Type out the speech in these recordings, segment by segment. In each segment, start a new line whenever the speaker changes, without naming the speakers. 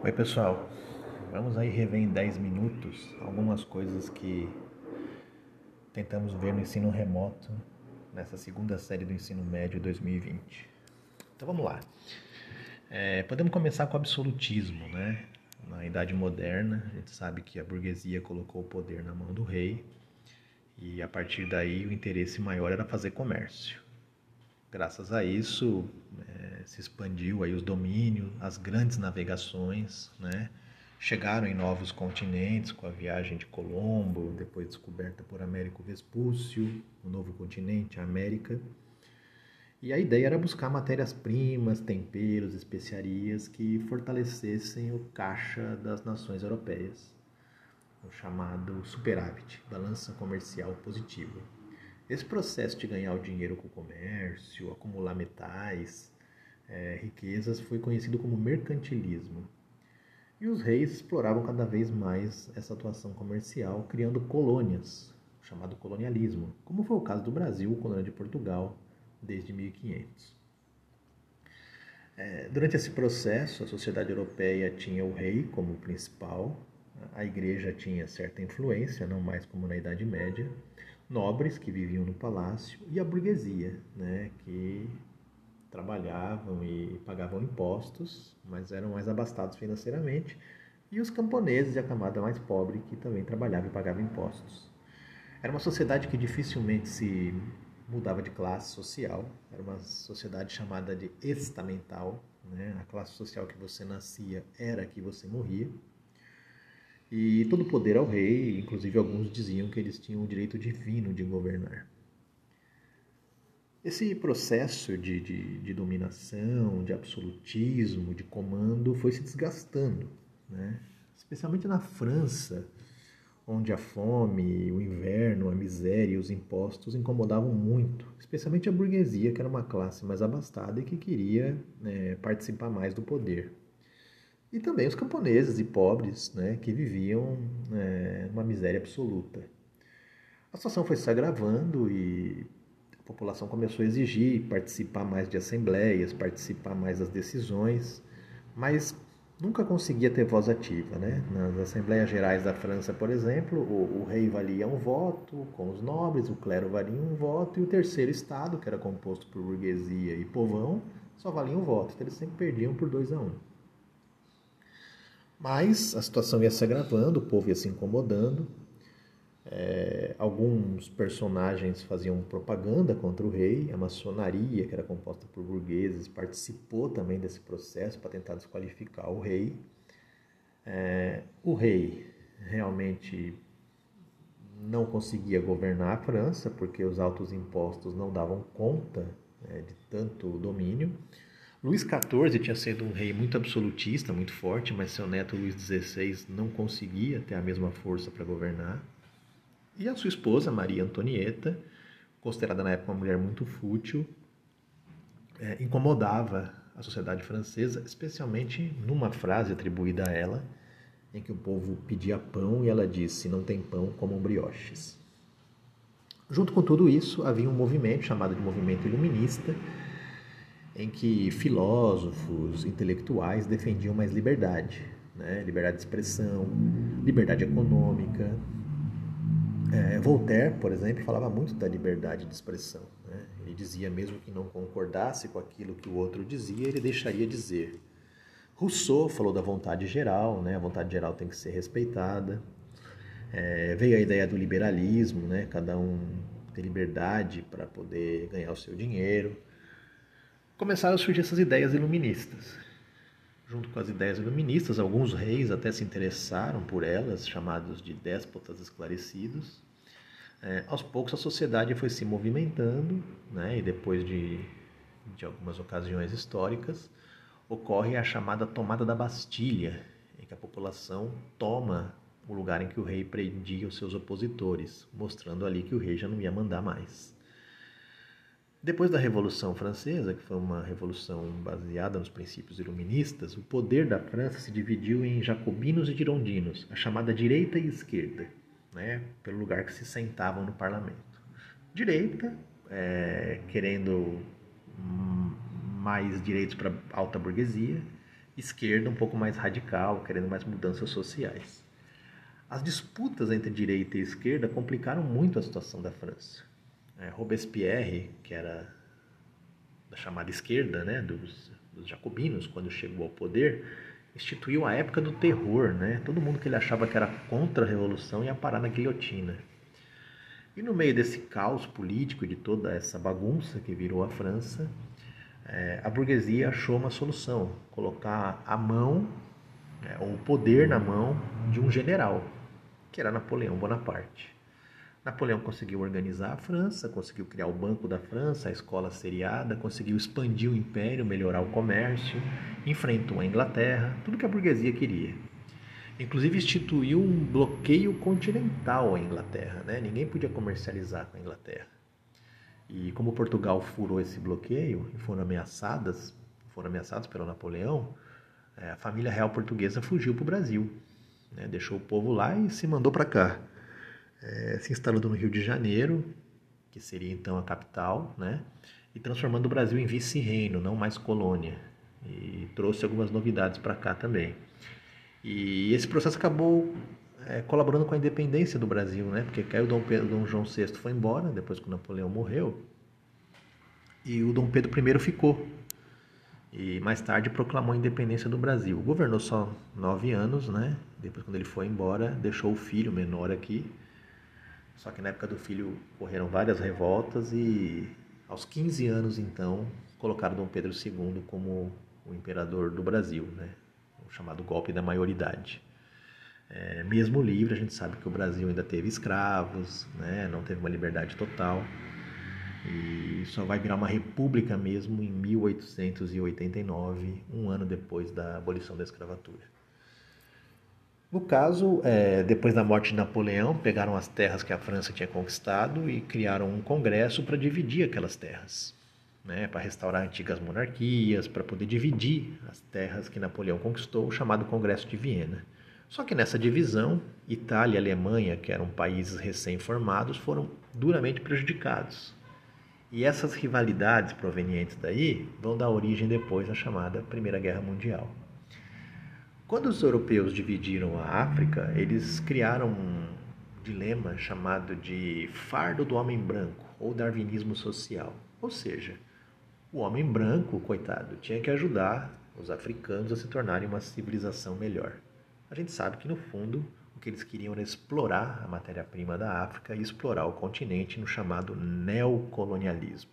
Oi pessoal, vamos aí rever em 10 minutos algumas coisas que tentamos ver no ensino remoto nessa segunda série do ensino médio 2020. Então vamos lá. É, podemos começar com o absolutismo, né? Na Idade Moderna, a gente sabe que a burguesia colocou o poder na mão do rei e a partir daí o interesse maior era fazer comércio. Graças a isso, é, se expandiu aí os domínios, as grandes navegações, né? Chegaram em novos continentes com a viagem de Colombo, depois descoberta por Américo Vespúcio, o novo continente, a América. E a ideia era buscar matérias-primas, temperos, especiarias que fortalecessem o caixa das nações europeias, o chamado superávit, balança comercial positiva. Esse processo de ganhar o dinheiro com o comércio, acumular metais, é, riquezas, foi conhecido como mercantilismo. E os reis exploravam cada vez mais essa atuação comercial, criando colônias, chamado colonialismo, como foi o caso do Brasil, colônia de Portugal, desde 1500. É, durante esse processo, a sociedade europeia tinha o rei como principal, a igreja tinha certa influência, não mais como na Idade Média, nobres que viviam no palácio e a burguesia, né, que trabalhavam e pagavam impostos, mas eram mais abastados financeiramente, e os camponeses e a camada mais pobre que também trabalhava e pagava impostos. Era uma sociedade que dificilmente se mudava de classe social, era uma sociedade chamada de estamental, né? a classe social que você nascia era a que você morria. E todo o poder ao rei, inclusive alguns diziam que eles tinham o direito divino de governar. Esse processo de, de, de dominação, de absolutismo, de comando foi se desgastando, né? especialmente na França, onde a fome, o inverno, a miséria e os impostos incomodavam muito, especialmente a burguesia, que era uma classe mais abastada e que queria né, participar mais do poder e também os camponeses e pobres, né, que viviam é, numa miséria absoluta. A situação foi se agravando e população começou a exigir participar mais de assembleias, participar mais das decisões, mas nunca conseguia ter voz ativa. Né? Nas Assembleias Gerais da França, por exemplo, o, o rei valia um voto com os nobres, o clero valia um voto, e o terceiro estado, que era composto por burguesia e povão, só valia um voto. Então eles sempre perdiam por dois a um. Mas a situação ia se agravando, o povo ia se incomodando. É, alguns personagens faziam propaganda contra o rei, a maçonaria, que era composta por burgueses, participou também desse processo para tentar desqualificar o rei. É, o rei realmente não conseguia governar a França porque os altos impostos não davam conta é, de tanto domínio. Luís XIV tinha sido um rei muito absolutista, muito forte, mas seu neto Luís XVI não conseguia ter a mesma força para governar. E a sua esposa, Maria Antonieta, considerada na época uma mulher muito fútil, é, incomodava a sociedade francesa, especialmente numa frase atribuída a ela, em que o povo pedia pão e ela disse: Não tem pão, como brioches. Junto com tudo isso, havia um movimento chamado de Movimento Iluminista em que filósofos, intelectuais defendiam mais liberdade, né? liberdade de expressão, liberdade econômica. É, Voltaire, por exemplo, falava muito da liberdade de expressão. Né? Ele dizia mesmo que não concordasse com aquilo que o outro dizia, ele deixaria dizer. Rousseau falou da vontade geral, né? a vontade geral tem que ser respeitada. É, veio a ideia do liberalismo, né? cada um tem liberdade para poder ganhar o seu dinheiro começaram a surgir essas ideias iluministas. Junto com as ideias iluministas, alguns reis até se interessaram por elas, chamados de déspotas esclarecidos. É, aos poucos a sociedade foi se movimentando, né, e depois de, de algumas ocasiões históricas, ocorre a chamada tomada da Bastilha, em que a população toma o lugar em que o rei prendia os seus opositores, mostrando ali que o rei já não ia mandar mais. Depois da Revolução Francesa, que foi uma revolução baseada nos princípios iluministas, o poder da França se dividiu em jacobinos e girondinos, a chamada direita e esquerda, né, pelo lugar que se sentavam no parlamento. Direita, é, querendo mais direitos para a alta burguesia, esquerda um pouco mais radical, querendo mais mudanças sociais. As disputas entre direita e esquerda complicaram muito a situação da França. É, Robespierre, que era da chamada esquerda, né, dos, dos jacobinos, quando chegou ao poder, instituiu a época do terror, né? Todo mundo que ele achava que era contra a revolução ia parar na guilhotina. E no meio desse caos político, de toda essa bagunça que virou a França, é, a burguesia achou uma solução: colocar a mão, é, ou o poder na mão de um general, que era Napoleão Bonaparte. Napoleão conseguiu organizar a França, conseguiu criar o Banco da França, a escola seriada, conseguiu expandir o império, melhorar o comércio, enfrentou a Inglaterra, tudo que a burguesia queria. Inclusive instituiu um bloqueio continental à Inglaterra, né? ninguém podia comercializar com a Inglaterra. E como Portugal furou esse bloqueio e foram ameaçadas, foram ameaçados pelo Napoleão, é, a família real portuguesa fugiu para o Brasil, né? deixou o povo lá e se mandou para cá é, se instalando no Rio de Janeiro, que seria então a capital, né? e transformando o Brasil em vice-reino, não mais colônia. E trouxe algumas novidades para cá também. E esse processo acabou é, colaborando com a independência do Brasil, né? porque caiu Dom, Pedro, Dom João VI foi embora, depois que Napoleão morreu, e o Dom Pedro I ficou. E mais tarde proclamou a independência do Brasil. Governou só nove anos, né? Depois, quando ele foi embora, deixou o filho menor aqui, só que na época do filho ocorreram várias revoltas e aos 15 anos então colocaram Dom Pedro II como o imperador do Brasil, né? o chamado golpe da maioridade. É, mesmo livre, a gente sabe que o Brasil ainda teve escravos, né? não teve uma liberdade total e só vai virar uma república mesmo em 1889, um ano depois da abolição da escravatura. No caso, é, depois da morte de Napoleão, pegaram as terras que a França tinha conquistado e criaram um congresso para dividir aquelas terras, né, para restaurar antigas monarquias, para poder dividir as terras que Napoleão conquistou, chamado Congresso de Viena. Só que nessa divisão, Itália e Alemanha, que eram países recém-formados, foram duramente prejudicados. E essas rivalidades provenientes daí vão dar origem depois à chamada Primeira Guerra Mundial. Quando os europeus dividiram a África, eles criaram um dilema chamado de fardo do homem branco ou darwinismo social. Ou seja, o homem branco, coitado, tinha que ajudar os africanos a se tornarem uma civilização melhor. A gente sabe que no fundo o que eles queriam era explorar a matéria-prima da África e explorar o continente no chamado neocolonialismo.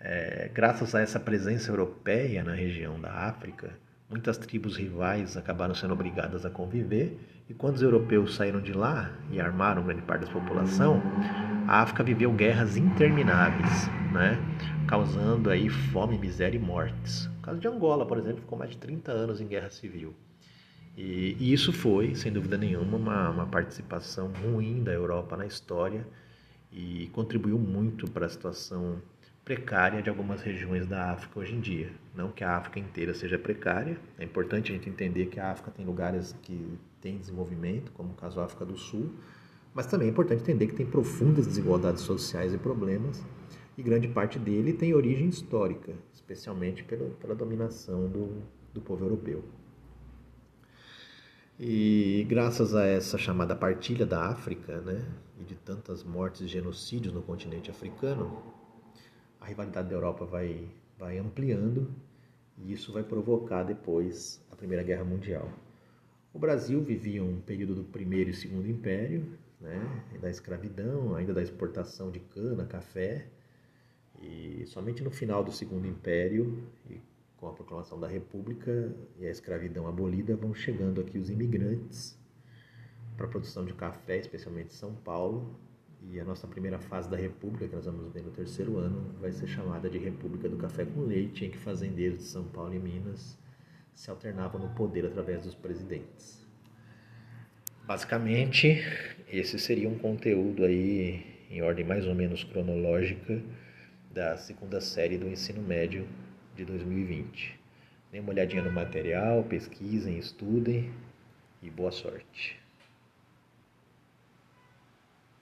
É, graças a essa presença europeia na região da África, Muitas tribos rivais acabaram sendo obrigadas a conviver, e quando os europeus saíram de lá e armaram grande parte da população, a África viveu guerras intermináveis, né? causando aí fome, miséria e mortes. O caso de Angola, por exemplo, ficou mais de 30 anos em guerra civil. E, e isso foi, sem dúvida nenhuma, uma, uma participação ruim da Europa na história e contribuiu muito para a situação precária de algumas regiões da África hoje em dia. Não que a África inteira seja precária, é importante a gente entender que a África tem lugares que têm desenvolvimento, como o caso da África do Sul, mas também é importante entender que tem profundas desigualdades sociais e problemas, e grande parte dele tem origem histórica, especialmente pela, pela dominação do, do povo europeu. E graças a essa chamada partilha da África, né, e de tantas mortes e genocídios no continente africano, a rivalidade da Europa vai, vai ampliando e isso vai provocar depois a Primeira Guerra Mundial. O Brasil vivia um período do Primeiro e Segundo Império, né, da escravidão, ainda da exportação de cana, café, e somente no final do Segundo Império, e com a proclamação da República e a escravidão abolida, vão chegando aqui os imigrantes para a produção de café, especialmente em São Paulo, e a nossa primeira fase da República, que nós vamos ver no terceiro ano, vai ser chamada de República do Café com Leite, em que fazendeiros de São Paulo e Minas se alternavam no poder através dos presidentes. Basicamente, esse seria um conteúdo aí em ordem mais ou menos cronológica da segunda série do ensino médio de 2020. Dê uma olhadinha no material, pesquisem, estudem e boa sorte.